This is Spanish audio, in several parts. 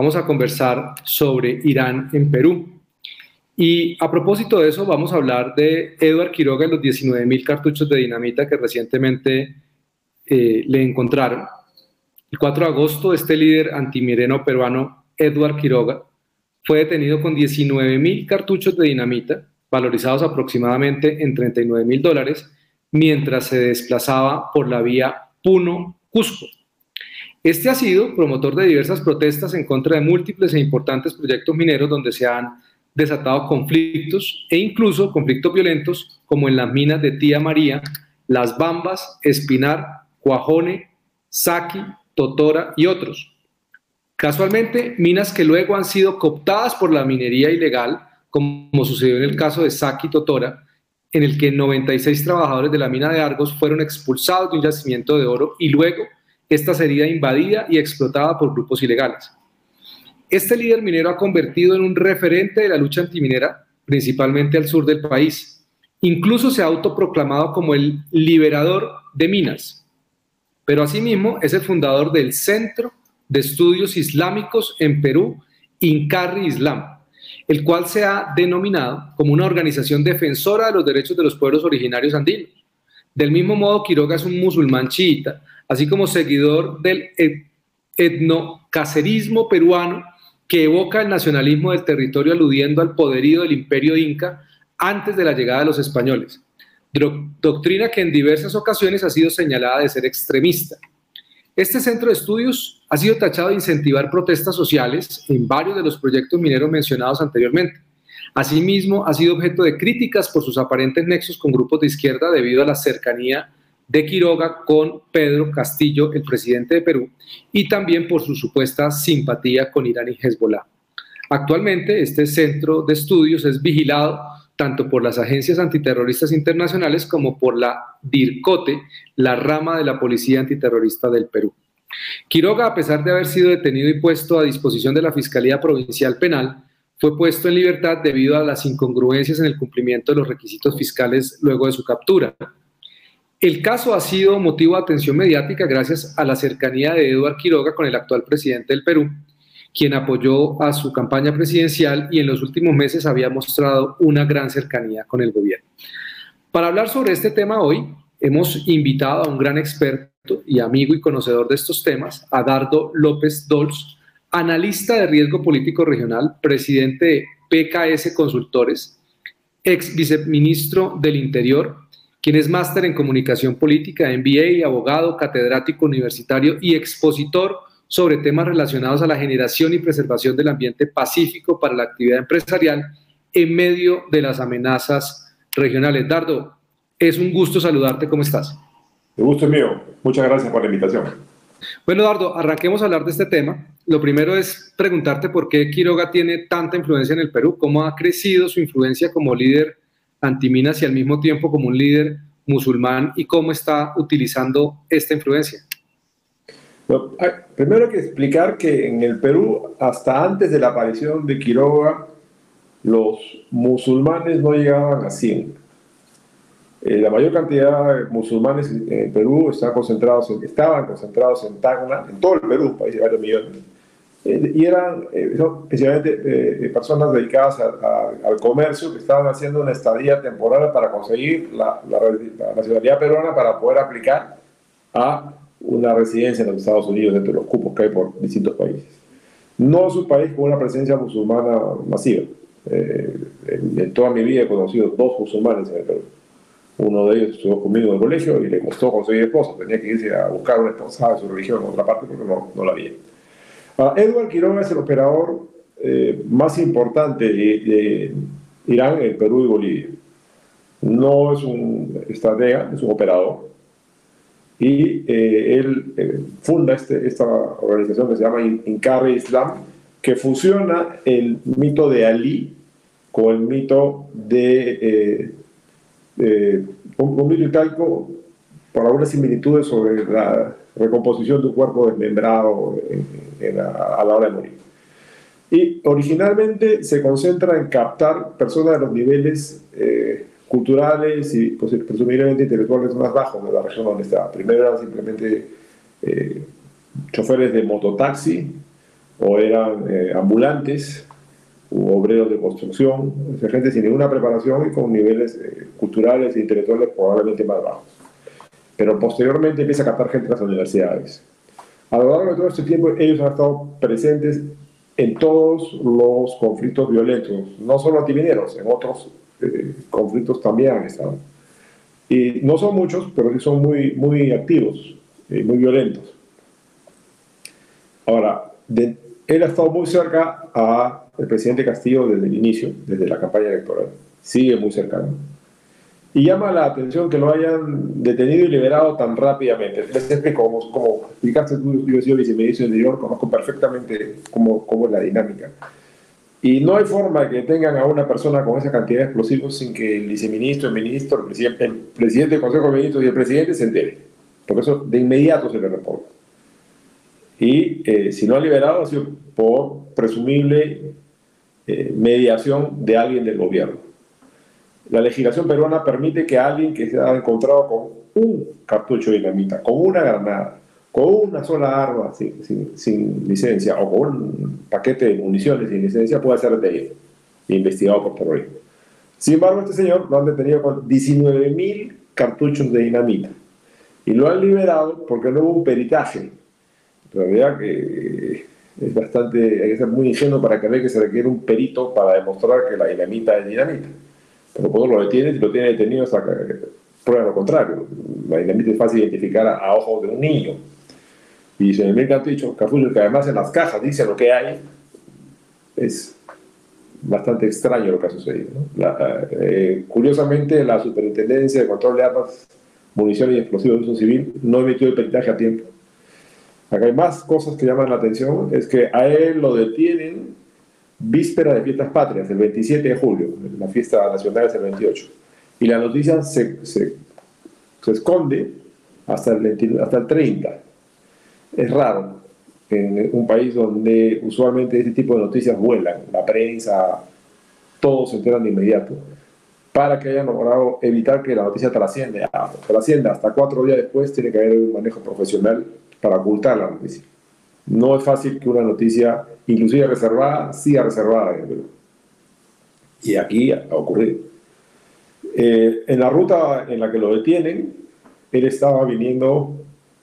vamos a conversar sobre Irán en Perú. Y a propósito de eso, vamos a hablar de Edward Quiroga y los 19 mil cartuchos de dinamita que recientemente eh, le encontraron. El 4 de agosto, este líder antimireno peruano, Edward Quiroga, fue detenido con 19 mil cartuchos de dinamita, valorizados aproximadamente en 39 mil dólares, mientras se desplazaba por la vía Puno-Cusco. Este ha sido promotor de diversas protestas en contra de múltiples e importantes proyectos mineros donde se han desatado conflictos e incluso conflictos violentos como en las minas de Tía María, Las Bambas, Espinar, Cuajone, Saki, Totora y otros. Casualmente, minas que luego han sido cooptadas por la minería ilegal, como sucedió en el caso de Saki Totora, en el que 96 trabajadores de la mina de Argos fueron expulsados de un yacimiento de oro y luego esta sería invadida y explotada por grupos ilegales. Este líder minero ha convertido en un referente de la lucha antiminera, principalmente al sur del país. Incluso se ha autoproclamado como el liberador de minas. Pero asimismo es el fundador del Centro de Estudios Islámicos en Perú, Incarri Islam, el cual se ha denominado como una organización defensora de los derechos de los pueblos originarios andinos. Del mismo modo, Quiroga es un musulmán chiita, así como seguidor del etnocacerismo peruano que evoca el nacionalismo del territorio aludiendo al poderío del imperio inca antes de la llegada de los españoles, doctrina que en diversas ocasiones ha sido señalada de ser extremista. Este centro de estudios ha sido tachado de incentivar protestas sociales en varios de los proyectos mineros mencionados anteriormente. Asimismo, ha sido objeto de críticas por sus aparentes nexos con grupos de izquierda debido a la cercanía de Quiroga con Pedro Castillo, el presidente de Perú, y también por su supuesta simpatía con Irán y Hezbollah. Actualmente, este centro de estudios es vigilado tanto por las agencias antiterroristas internacionales como por la DIRCOTE, la rama de la Policía Antiterrorista del Perú. Quiroga, a pesar de haber sido detenido y puesto a disposición de la Fiscalía Provincial Penal, fue puesto en libertad debido a las incongruencias en el cumplimiento de los requisitos fiscales luego de su captura. El caso ha sido motivo de atención mediática gracias a la cercanía de Eduard Quiroga con el actual presidente del Perú, quien apoyó a su campaña presidencial y en los últimos meses había mostrado una gran cercanía con el gobierno. Para hablar sobre este tema hoy, hemos invitado a un gran experto y amigo y conocedor de estos temas, a Dardo López Dols, analista de riesgo político regional, presidente de PKS Consultores, ex viceministro del Interior, quien es máster en comunicación política, MBA, abogado, catedrático universitario y expositor sobre temas relacionados a la generación y preservación del ambiente pacífico para la actividad empresarial en medio de las amenazas regionales. Dardo, es un gusto saludarte, ¿cómo estás? El gusto es mío, muchas gracias por la invitación. Bueno, Dardo, arranquemos a hablar de este tema. Lo primero es preguntarte por qué Quiroga tiene tanta influencia en el Perú, cómo ha crecido su influencia como líder antiminas y al mismo tiempo como un líder musulmán y cómo está utilizando esta influencia? primero hay que explicar que en el Perú, hasta antes de la aparición de Quiroga, los musulmanes no llegaban a 100. Eh, la mayor cantidad de musulmanes en Perú concentrados en, estaban concentrados en Tacna, en todo el Perú, país de varios millones eh, y eran eh, especialmente eh, personas dedicadas al comercio que estaban haciendo una estadía temporal para conseguir la, nacionalidad peruana para poder aplicar a una residencia en los Estados Unidos entre los cupos que hay por distintos países. No es un país con una presencia musulmana masiva. en, toda mi vida he conocido dos musulmanes en el Perú. Uno de ellos estuvo conmigo en el colegio y le costó conseguir esposa. Tenía que irse a buscar una esposa de su religión en otra parte porque no, no la había. Edward Quiroga es el operador eh, más importante de, Irán en Perú y Bolivia. No es un estratega, es un operador. Y eh, él eh, funda este, esta organización que se llama Inkari Islam, que fusiona el mito de Ali con el mito de un, mito itaico por algunas similitudes sobre la recomposición de un cuerpo desmembrado a la hora de morir. Y originalmente se concentra en captar personas de los niveles eh, culturales y pues, presumiblemente intelectuales más bajos de la región donde estaba. Primero eran simplemente eh, choferes de mototaxi o eran eh, ambulantes, u obreros de construcción, gente sin ninguna preparación y con niveles eh, culturales e intelectuales probablemente más bajos. Pero posteriormente empieza a captar gente en las universidades. A lo largo de todo este tiempo ellos han estado presentes en todos los conflictos violentos, no solo antimineros, en otros eh, conflictos también han estado. Y no son muchos, pero sí son muy, muy activos y muy violentos. Ahora, él ha estado muy cerca al presidente Castillo desde el inicio, desde la campaña electoral. Sigue muy cercano. Y llama la atención que lo hayan detenido y liberado tan rápidamente. Es que como, como explicaste tú, yo he sido viceministro del Interior, conozco perfectamente cómo, cómo es la dinámica. Y no hay forma de que tengan a una persona con esa cantidad de explosivos sin que el viceministro, el ministro, el presidente, el presidente del Consejo de Ministros y el presidente se entere. Porque eso de inmediato se le reporta. Y eh, si no ha liberado, ha sido por presumible eh, mediación de alguien del gobierno. La legislación peruana permite que alguien que se ha encontrado con un cartucho de dinamita, con una granada, con una sola arma sin, sin, licencia o con un paquete de municiones sin licencia pueda ser detenido e investigado por terrorismo. Sin embargo, este señor lo han detenido con 19.000 cartuchos de dinamita y lo han liberado porque no hubo un peritaje. En realidad que es bastante, hay que ser muy ingenuo para creer que se requiere un perito para demostrar que la dinamita es dinamita. Pero cuando lo detiene, y lo tiene detenido hasta que prueba lo contrario. La dinamita es fácil identificar a, ojos de un niño. Y se me ha dicho, Carfullo, que además en las cajas dice lo que hay, es bastante extraño lo que ha sucedido. Eh, curiosamente, la Superintendencia de Control de Armas, Municiones y Explosivos de Uso Civil no emitió el peritaje a tiempo. Acá hay más cosas que llaman la atención, es que a él lo detienen víspera de fiestas patrias, el 27 de julio, la fiesta nacional es el 28. Y la noticia se, se, se esconde hasta el, hasta el 30. Es raro en un país donde usualmente este tipo de noticias vuelan, la prensa, todos se enteran de inmediato, para que hayan logrado evitar que la noticia trascienda. Trascienda hasta cuatro días después, tiene que haber un manejo profesional para ocultar la noticia. No es fácil que una noticia, inclusive reservada, siga reservada en el Perú. Y aquí ha ocurrido. Eh, en la ruta en la que lo detienen, él estaba viniendo,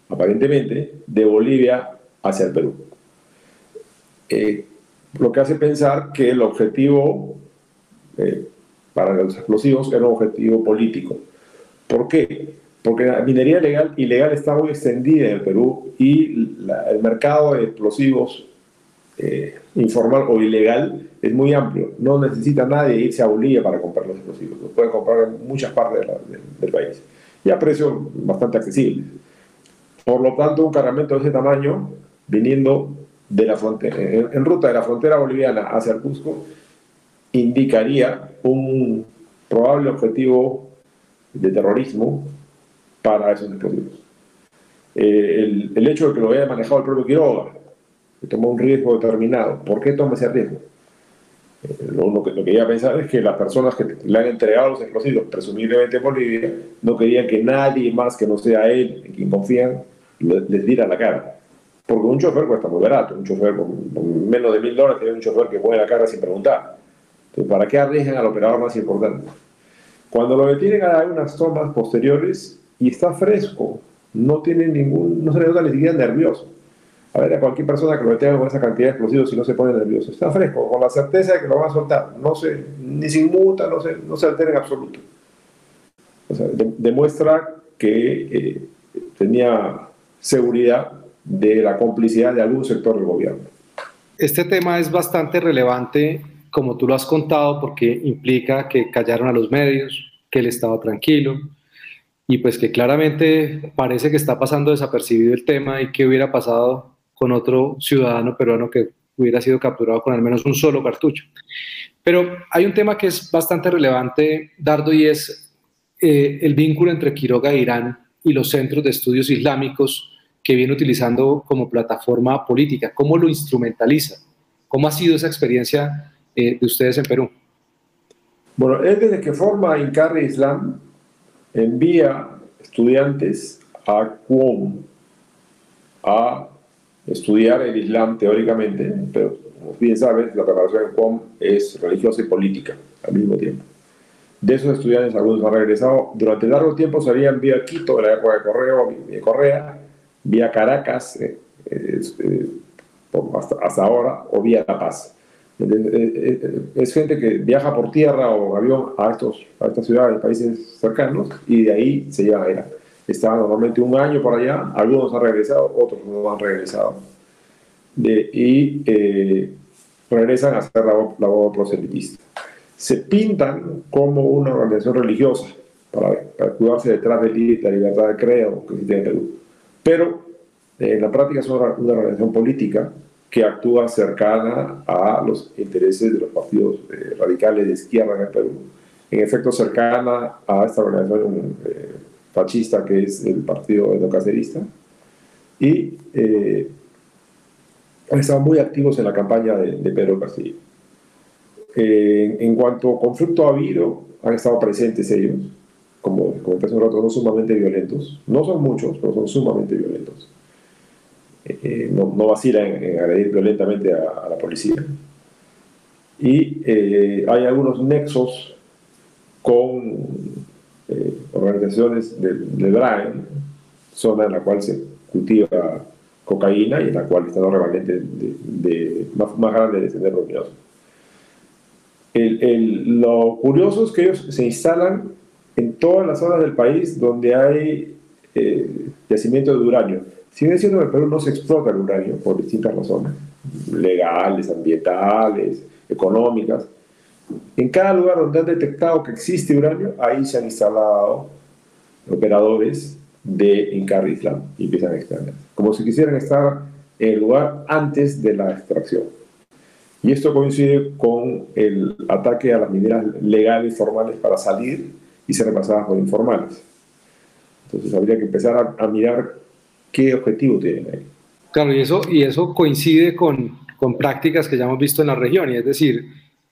aparentemente, de Bolivia hacia el Perú. Eh, lo que hace pensar que el objetivo eh, para los explosivos era un objetivo político. ¿Por qué? porque la minería legal, ilegal está muy extendida en el Perú y el mercado de explosivos eh, informal o ilegal es muy amplio. No necesita nadie irse a Bolivia para comprar los explosivos. Los pueden comprar en muchas partes del país y a precios bastante accesibles. Por lo tanto, un cargamento de ese tamaño, viniendo de la frontera, en, ruta de la frontera boliviana hacia el Cusco, indicaría un probable objetivo de terrorismo para esos explosivos. Eh, el, hecho de que lo haya manejado el propio Quiroga, que tomó un riesgo determinado, ¿por qué toma ese riesgo? Eh, lo, que, lo que pensar es que las personas que le han entregado los explosivos, presumiblemente en Bolivia, no querían que nadie más que no sea él, en quien confían, les diera la cara. Porque un chofer cuesta muy barato, un chofer con, menos de mil dólares tiene un chofer que pone la cara sin preguntar. Entonces, ¿para qué arriesgan al operador más importante? Cuando lo detienen hay unas tomas posteriores, y está fresco, no tiene ningún, no se le nota ni siquiera nervioso. A ver, a cualquier persona que lo tenga con esa cantidad de explosivos, si no se pone nervioso, está fresco, con la certeza de que lo va a soltar, no se, ni se inmuta, no se, no se altera en absoluto. O sea, demuestra que eh, tenía seguridad de la complicidad de algún sector del gobierno. Este tema es bastante relevante, como tú lo has contado, porque implica que callaron a los medios, que él estaba tranquilo, y pues que claramente parece que está pasando desapercibido el tema y que hubiera pasado con otro ciudadano peruano que hubiera sido capturado con al menos un solo cartucho. Pero hay un tema que es bastante relevante, Dardo, y es eh, el vínculo entre Quiroga e Irán y los centros de estudios islámicos que viene utilizando como plataforma política. ¿Cómo lo instrumentaliza? ¿Cómo ha sido esa experiencia eh, de ustedes en Perú? Bueno, es desde que forma Incarri Islam envía estudiantes a Qom a estudiar el Islam teóricamente, pero como bien sabes, la preparación en COM es religiosa y política al mismo tiempo. De esos estudiantes, algunos han regresado. Durante largo tiempo se habían vía Quito, de la época de Correo, de Correa, vía Caracas, eh, eh, hasta, hasta, ahora, o vía La Paz. Es gente que viaja por tierra o avión a, estos, a estas ciudades, países cercanos, y de ahí se llevan allá. Estaban normalmente un año por allá, algunos han regresado, otros no han regresado. De, y eh, regresan a hacer la labor proselitista. Se pintan como una organización religiosa para, para cuidarse detrás de la libertad de credo que existe en Perú. Pero eh, en la práctica es una, una organización política que actúa cercana a los intereses de los partidos eh, radicales de izquierda en el Perú. En efecto, cercana a esta organización eh, fascista que es el Partido Endocacerista. Y eh, han estado muy activos en la campaña de, Pedro Castillo. en cuanto a conflicto ha habido, han estado presentes ellos, como comenté hace un rato, son sumamente violentos. No son muchos, pero son sumamente violentos. Eh, no, no, vacila en, agredir violentamente a, la policía. Y eh, hay algunos nexos con eh, organizaciones de Brian, zona en la cual se cultiva cocaína y en la cual están los remanentes de, más, más, grandes de Sendero Luminoso. El, el, lo curioso es que ellos se instalan en todas las zonas del país donde hay yacimiento de uranio Sigue diciendo que en Perú no se explota el uranio por distintas razones, legales, ambientales, económicas. En cada lugar donde han detectado que existe uranio, ahí se han instalado operadores de Incar Islam y empiezan a extraer, como si quisieran estar en el lugar antes de la extracción. Y esto coincide con el ataque a las mineras legales formales para salir y ser repasadas por informales. Entonces habría que empezar a, a mirar qué objetivo tienen ahí. Claro, y eso, y eso coincide con, con prácticas que ya hemos visto en la región, y es decir,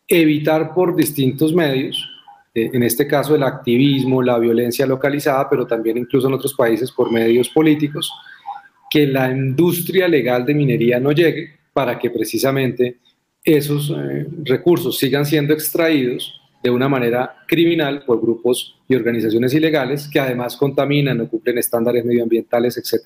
evitar por distintos medios, eh, en este caso el activismo, la violencia localizada, pero también incluso en otros países por medios políticos, que la industria legal de minería no llegue para que precisamente esos eh, recursos sigan siendo extraídos de una manera criminal por grupos y organizaciones ilegales que además contaminan, no cumplen estándares medioambientales, etc.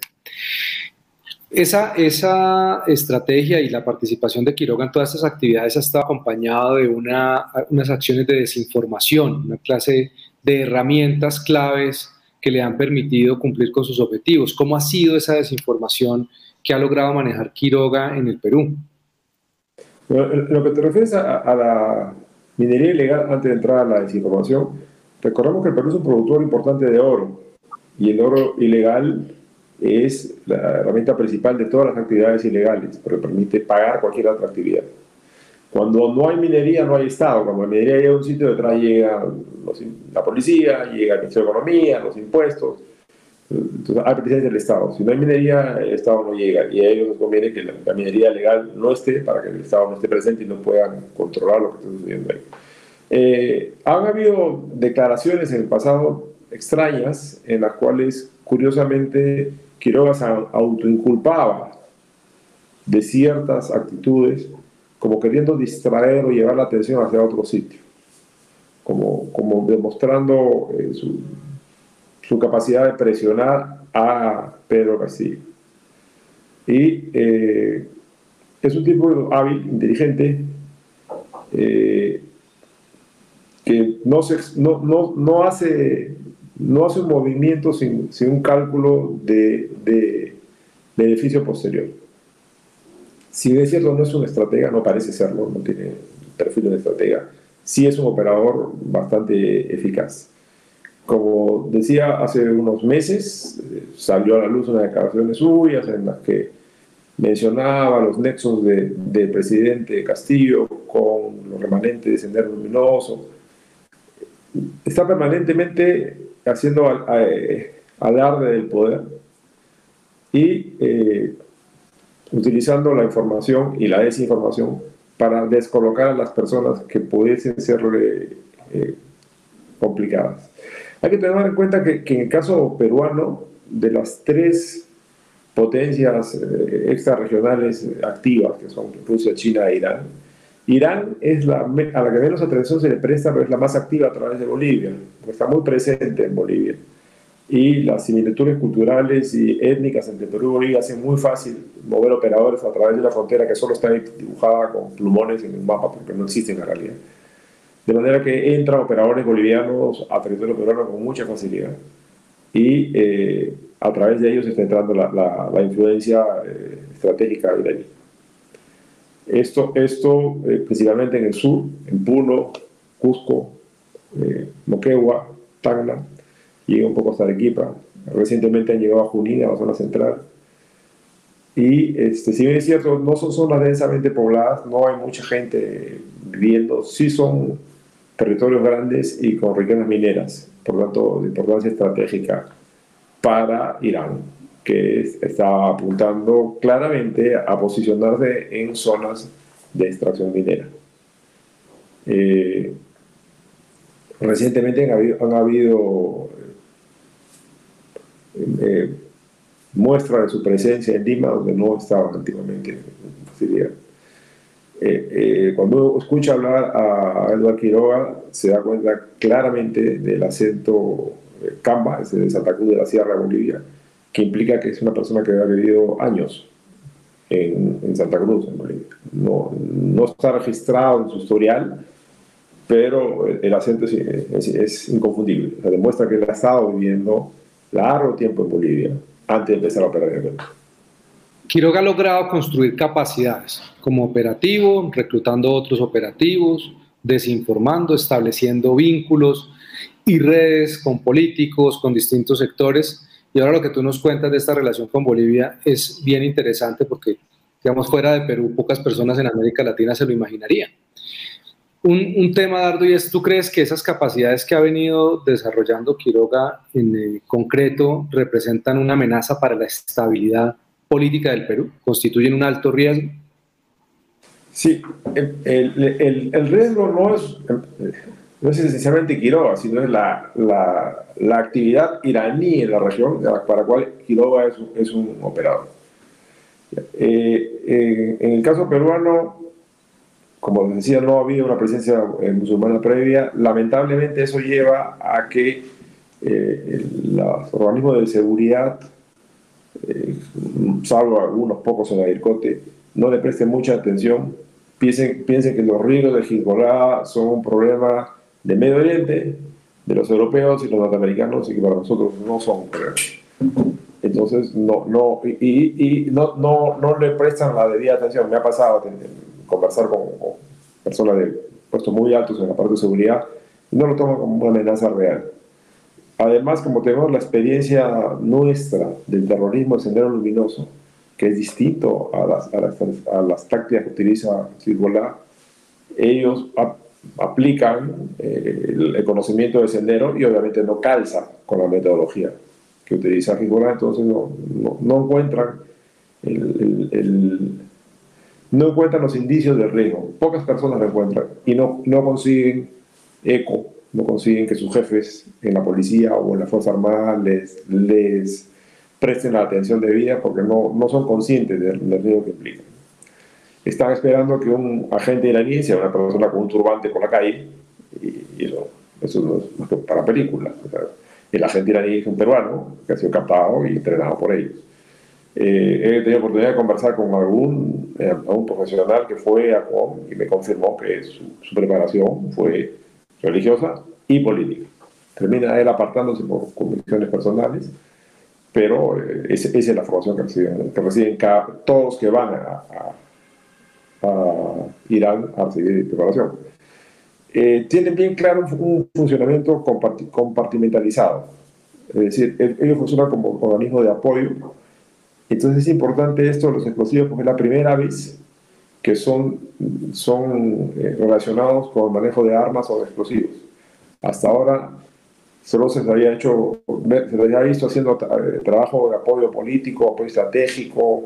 Esa, esa estrategia y la participación de Quiroga en todas estas actividades ha estado acompañado de una, unas acciones de desinformación, una clase de herramientas claves que le han permitido cumplir con sus objetivos. ¿Cómo ha sido esa desinformación que ha logrado manejar Quiroga en el Perú? lo que te refieres a la Minería ilegal, antes de entrar a la desinformación, recordemos que el Perú es un productor importante de oro y el oro ilegal es la herramienta principal de todas las actividades ilegales, porque permite pagar cualquier otra actividad. Cuando no hay minería, no hay Estado. Cuando la minería llega a un sitio, detrás llega la policía, llega el Ministerio de Economía, los impuestos. Entonces hay presencia del Estado. Si no hay minería, el Estado no llega. Y a ellos les conviene que la, minería legal no esté para que el Estado no esté presente y no puedan controlar lo que está sucediendo ahí. Eh, han habido declaraciones en el pasado extrañas en las cuales, curiosamente, Quiroga se autoinculpaba de ciertas actitudes, como queriendo distraer o llevar la atención hacia otro sitio, como, como demostrando eh, su capacidad de presionar a Pedro Castillo. Y eh, es un tipo hábil, inteligente, eh, que no, se, no, no, no, hace, no hace un movimiento sin, sin un cálculo de, de, beneficio posterior. Si es cierto, no es un estratega, no parece serlo, no tiene perfil de estratega, sí es un operador bastante eficaz. Como decía, hace unos meses eh, salió a la luz una declaraciones suyas en las que mencionaba los nexos del de presidente Castillo con los remanentes de Sendero Luminoso. Está permanentemente haciendo eh, alarde del poder y eh, utilizando la información y la desinformación para descolocar a las personas que pudiesen ser complicadas. Hay que tener en cuenta que, en el caso peruano, de las tres potencias eh, extrarregionales activas, que son Rusia, China e Irán. Irán es la, a la que menos atención se le presta, pero es la más activa a través de Bolivia, porque está muy presente en Bolivia. Y las similitudes culturales y étnicas entre Perú y Bolivia hacen muy fácil mover operadores a través de la frontera que solo está dibujada con plumones en el mapa, porque no existe en la realidad. De manera que entran operadores bolivianos a territorio peruano con mucha facilidad. Y eh, a través de ellos está entrando la, la, influencia eh, estratégica iraní. Esto, esto eh, principalmente en el sur, en Puno, Cusco, Moquegua, Tacna, llega un poco hasta Arequipa. Recientemente han llegado a Junín, a la zona central. Y este, si bien es cierto, no son zonas densamente pobladas, no hay mucha gente viviendo, sí son territorios grandes y con riquezas mineras, por lo tanto, de importancia estratégica para Irán, que está apuntando claramente a posicionarse en zonas de extracción minera. Eh, recientemente han habido, eh, muestras de su presencia en Lima, donde no estaban antiguamente en eh, cuando escucha hablar a Eduardo Quiroga, se da cuenta claramente del acento Camba, ese de Santa Cruz de la Sierra Bolivia, que implica que es una persona que ha vivido años en, Santa Cruz, en Bolivia. No, no, está registrado en su historial, pero el acento es, es, inconfundible. demuestra que él ha estado viviendo largo tiempo en Bolivia antes de empezar a operar en el Quiroga ha logrado construir capacidades como operativo, reclutando otros operativos, desinformando, estableciendo vínculos y redes con políticos, con distintos sectores. Y ahora lo que tú nos cuentas de esta relación con Bolivia es bien interesante porque, digamos, fuera de Perú, pocas personas en América Latina se lo imaginarían. Un, tema, Dardo, y es, ¿tú crees que esas capacidades que ha venido desarrollando Quiroga en concreto representan una amenaza para la estabilidad política del Perú? ¿Constituyen un alto riesgo? Sí, el, el, riesgo no es, no es esencialmente Quiroga, sino es la, la, la, actividad iraní en la región para la cual Quiroga es, es un operador. Eh, en, el caso peruano, como les decía, no ha habido una presencia eh, musulmana previa. Lamentablemente eso lleva a que eh, los organismos de seguridad eh, salvo algunos pocos en la IRCOTE, no le presten mucha atención, piensen, piensen que los ríos de Hezbollah son un problema de Medio Oriente, de los europeos y los norteamericanos, y que para nosotros no son un problema. Entonces, no, no, y, y no, no, no, le prestan la debida atención. Me ha pasado conversar con, con personas de puestos muy altos en la parte de seguridad y no lo toman como una amenaza real. Además, como tenemos la experiencia nuestra del terrorismo de sendero luminoso, que es distinto a las, a las, tácticas que utiliza Hezbollah, ellos aplican eh, el, conocimiento del sendero y obviamente no calza con la metodología que utiliza Hezbollah, entonces no, no, encuentran no encuentran los indicios de riesgo. Pocas personas lo encuentran y no, no consiguen eco no consiguen que sus jefes en la policía o en la Fuerza Armada les, les presten la atención debida porque no, no son conscientes del, riesgo que implica. Están esperando que un agente iraní sea una persona con un turbante por la calle y, eso, eso no es para películas. el agente iraní es un peruano que ha sido captado y entrenado por ellos. Eh, he tenido oportunidad de conversar con algún, eh, profesional que fue a COM y me confirmó que su, su preparación fue religiosa y política. Termina él apartándose por convicciones personales, pero eh, esa, es la formación que reciben, que reciben cada, todos que van a, Irán a recibir preparación. Eh, tienen bien claro un, funcionamiento compartimentalizado, es decir, ellos funcionan como organismo de apoyo. Entonces es importante esto, los explosivos, porque es la primera vez que son, son eh, relacionados con el manejo de armas o de explosivos. Hasta ahora solo se había hecho, se había visto haciendo eh, trabajo de apoyo político, apoyo estratégico,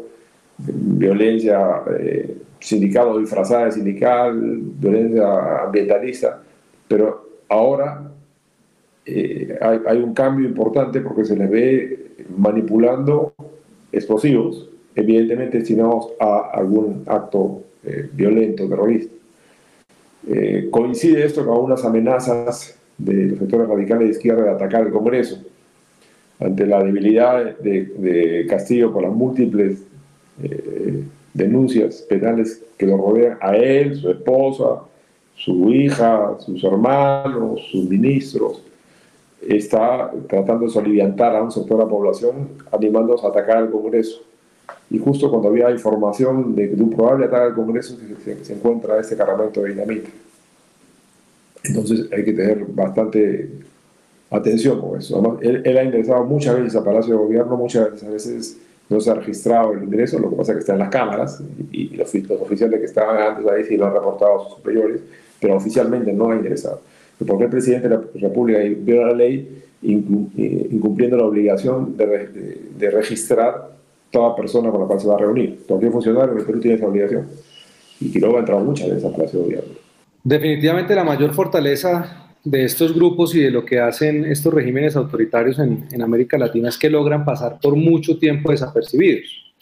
violencia eh, sindical o disfrazada de sindical, violencia ambientalista, pero ahora hay, hay, un cambio importante porque se les ve manipulando explosivos, evidentemente destinados a algún acto eh, violento, terrorista. Eh, coincide esto con algunas amenazas de los sectores radicales de izquierda de atacar el Congreso ante la debilidad de, Castillo por las múltiples eh, denuncias penales que lo rodean a él, su esposa, su hija, sus hermanos, sus ministros, está tratando de soliviantar a un sector de la población, animándolos a atacar al Congreso. Y justo cuando había información de, un probable ataque al Congreso, se, se, encuentra este cargamento de dinamita. Entonces hay que tener bastante atención con eso. él, ha ingresado muchas veces a Palacio de Gobierno, muchas veces no se ha registrado el ingreso, lo que pasa es que está en las cámaras y, los, oficiales que estaban antes ahí sí lo han reportado a sus superiores, pero oficialmente no ha ingresado. Porque el presidente de la República viola la ley eh, incumpliendo la obligación de, registrar toda persona con la cual se va a reunir. Cualquier funcionario en Perú tiene esa obligación. Y Quiroga ha entrado muchas veces a Palacio de Gobierno. Definitivamente la mayor fortaleza de estos grupos y de lo que hacen estos regímenes autoritarios en, América Latina es que logran pasar por mucho tiempo desapercibidos.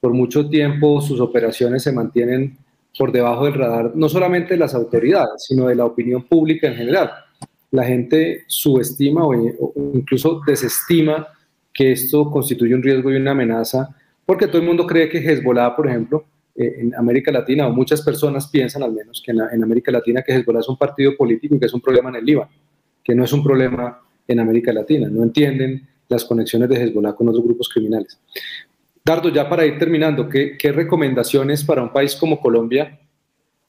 Por mucho tiempo sus operaciones se mantienen por debajo del radar, no solamente de las autoridades, sino de la opinión pública en general. La gente subestima o, incluso desestima que esto constituye un riesgo y una amenaza, porque todo el mundo cree que Hezbollah, por ejemplo, eh, en América Latina, o muchas personas piensan al menos que en, América Latina que Hezbollah es un partido político y que es un problema en el Líbano, que no es un problema en América Latina, no entienden las conexiones de Hezbollah con otros grupos criminales. Dardo, ya para ir terminando, ¿qué, recomendaciones para un país como Colombia,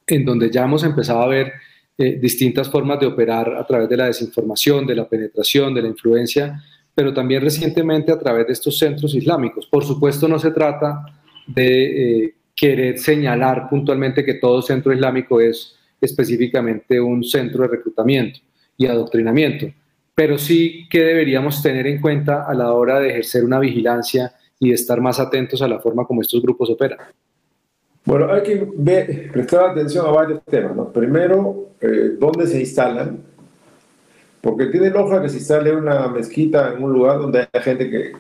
en donde ya hemos empezado a ver eh, distintas formas de operar a través de la desinformación, de la penetración, de la influencia, pero también recientemente a través de estos centros islámicos? Por supuesto, no se trata de eh, querer señalar puntualmente que todo centro islámico es específicamente un centro de reclutamiento y adoctrinamiento, pero sí que deberíamos tener en cuenta a la hora de ejercer una vigilancia y de estar más atentos a la forma como estos grupos operan. Bueno, hay que prestar atención a varios temas. Primero, eh, dónde se instalan, porque tiene lógica que se instale una mezquita en un lugar donde hay gente que,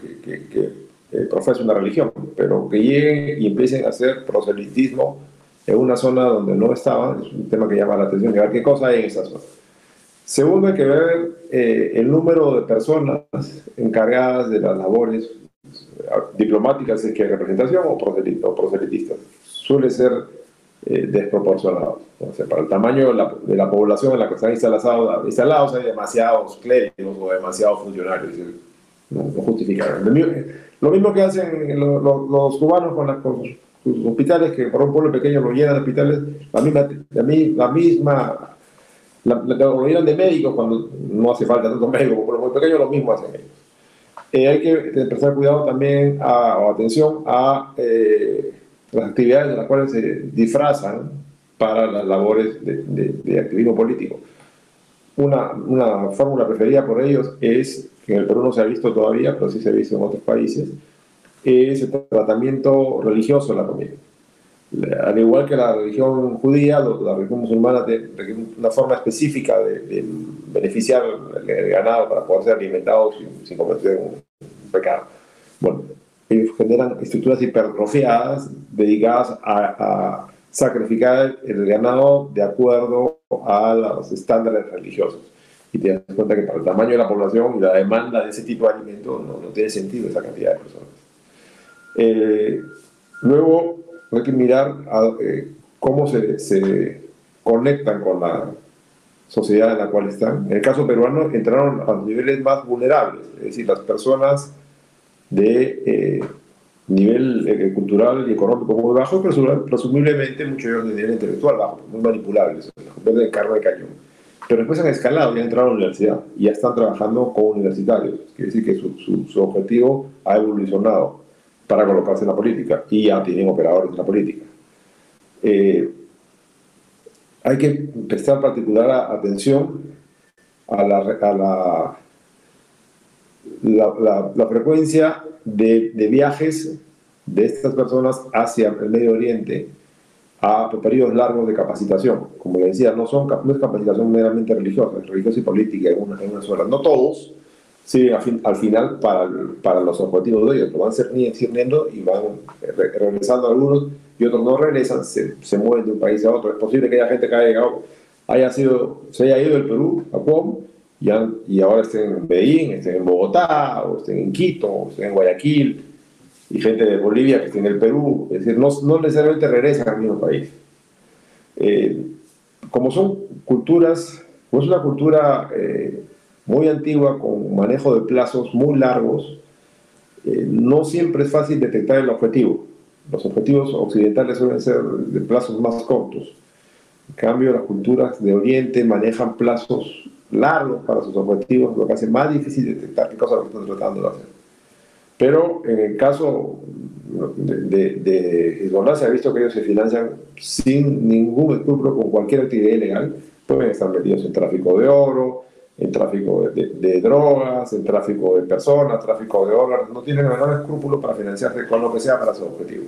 que eh, profesa una religión, pero que lleguen y empiecen a hacer proselitismo en una zona donde no estaban, es un tema que llama la atención, y ver qué cosa hay en esa zona. Segundo, hay que ver eh, el número de personas encargadas de las labores diplomáticas, es que hay representación o, proselitistas. Suele ser eh, desproporcionado. O sea, para el tamaño de la, de la, población en la que están instalados, instalados hay demasiados clérigos o demasiados funcionarios. No, no justifican. Lo mismo que hacen los, cubanos con, sus hospitales, que por un pueblo pequeño lo llenan de hospitales, la misma, la, misma lo llenan de médicos cuando no hace falta tantos médicos, pueblo muy pequeño lo mismo hacen ellos. Eh, hay que prestar cuidado también o atención a eh, las actividades de las cuales se disfrazan para las labores de, activismo político. Una, una fórmula preferida por ellos es que en el Perú no se ha visto todavía, pero sí se ha visto en otros países, es el tratamiento religioso de la comida. Al igual que la religión judía, la religión musulmana tiene una forma específica de, beneficiar el ganado para poder ser alimentados sin, sin cometer un, pecado. Bueno, ellos generan estructuras hipertrofiadas dedicadas a, a sacrificar el ganado de acuerdo a los estándares religiosos y te das cuenta que para el tamaño de la población y la demanda de ese tipo de alimentos no, no tiene sentido esa cantidad de personas. Eh, luego hay que mirar eh, cómo se, se, conectan con la sociedad en la cual están. En el caso peruano entraron a los niveles más vulnerables, es decir, las personas de eh, nivel cultural y económico muy bajo, pero presumiblemente muchos de nivel intelectual bajo, muy manipulables, de carne de cañón pero después han escalado y han entrado a la universidad y ya están trabajando con universitarios. Quiere decir que su, su, objetivo ha evolucionado para colocarse en la política y ya tienen operadores en la política. Eh, hay que prestar particular atención a la, a la, la, frecuencia de, de viajes de estas personas hacia el Medio Oriente a periodos largos de capacitación. Como le decía, no, son, no es capacitación meramente religiosa, es religiosa y política en una, en una sola. No todos, sí, al, final para, para, los objetivos de ellos, lo van sirviendo y van regresando algunos y otros no regresan, se, se, mueven de un país a otro. Es posible que haya gente que haya llegado, haya sido, se haya ido del Perú a Cuom y, ahora estén en Medellín, estén en Bogotá, o estén en Quito, o estén en Guayaquil, y gente de Bolivia que esté en el Perú. Es decir, no, no necesariamente regresan al mismo país. Eh, como son culturas, como es una cultura eh, muy antigua, con manejo de plazos muy largos, eh, no siempre es fácil detectar el objetivo. Los objetivos occidentales suelen ser de plazos más cortos. En cambio, las culturas de Oriente manejan plazos largos para sus objetivos, lo que hace más difícil detectar qué cosa están tratando de hacer. Pero en el caso de, de, Hezbollah se ha visto que ellos se financian sin ningún escrúpulo con cualquier actividad ilegal. Pueden estar metidos en tráfico de oro, en tráfico de, drogas, en tráfico de personas, tráfico de dólares, no tienen el menor escrúpulo para financiarse con lo que sea para su objetivo.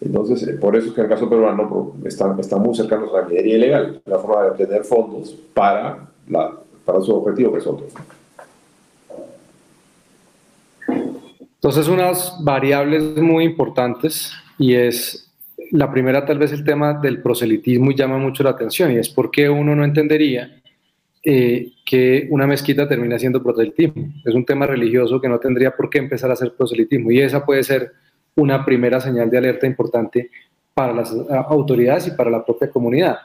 Entonces, eh, por eso es que en el caso peruano están, están muy cercanos a la minería ilegal, la forma de obtener fondos para, la, para su objetivo que es otro. Entonces, unas variables muy importantes y es la primera tal vez el tema del proselitismo y llama mucho la atención y es por qué uno no entendería eh, que una mezquita termina siendo proselitismo. Es un tema religioso que no tendría por qué empezar a ser proselitismo y esa puede ser una primera señal de alerta importante para las autoridades y para la propia comunidad.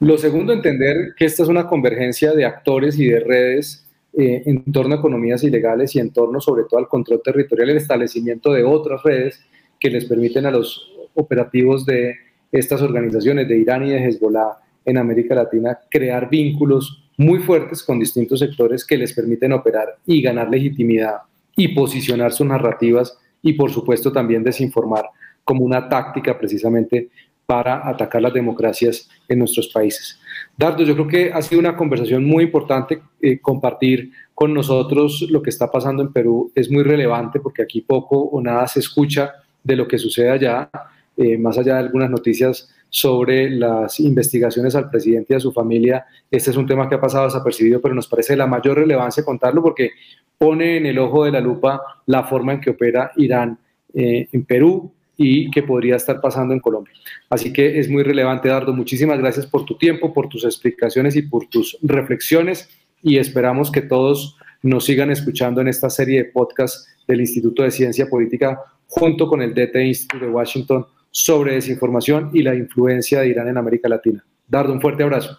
Lo segundo, entender que esta es una convergencia de actores y de redes eh, en torno a economías ilegales y en torno sobre todo al control territorial el establecimiento de otras redes que les permiten a los operativos de estas organizaciones de Irán y de Hezbollah en América Latina crear vínculos muy fuertes con distintos sectores que les permiten operar y ganar legitimidad y posicionar sus narrativas y por supuesto también desinformar como una táctica precisamente para atacar las democracias en nuestros países. Dardo, yo creo que ha sido una conversación muy importante. Eh, compartir con nosotros lo que está pasando en Perú es muy relevante porque aquí poco o nada se escucha de lo que sucede allá, eh, más allá de algunas noticias sobre las investigaciones al presidente y a su familia. Este es un tema que ha pasado desapercibido, pero nos parece de la mayor relevancia contarlo porque pone en el ojo de la lupa la forma en que opera Irán eh, en Perú y que podría estar pasando en Colombia. Así que es muy relevante, Dardo. Muchísimas gracias por tu tiempo, por tus explicaciones y por tus reflexiones y esperamos que todos nos sigan escuchando en esta serie de podcasts del Instituto de Ciencia Política junto con el DT Institute de Washington sobre desinformación y la influencia de Irán en América Latina. Dardo, un fuerte abrazo.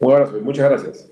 Un abrazo y muchas gracias.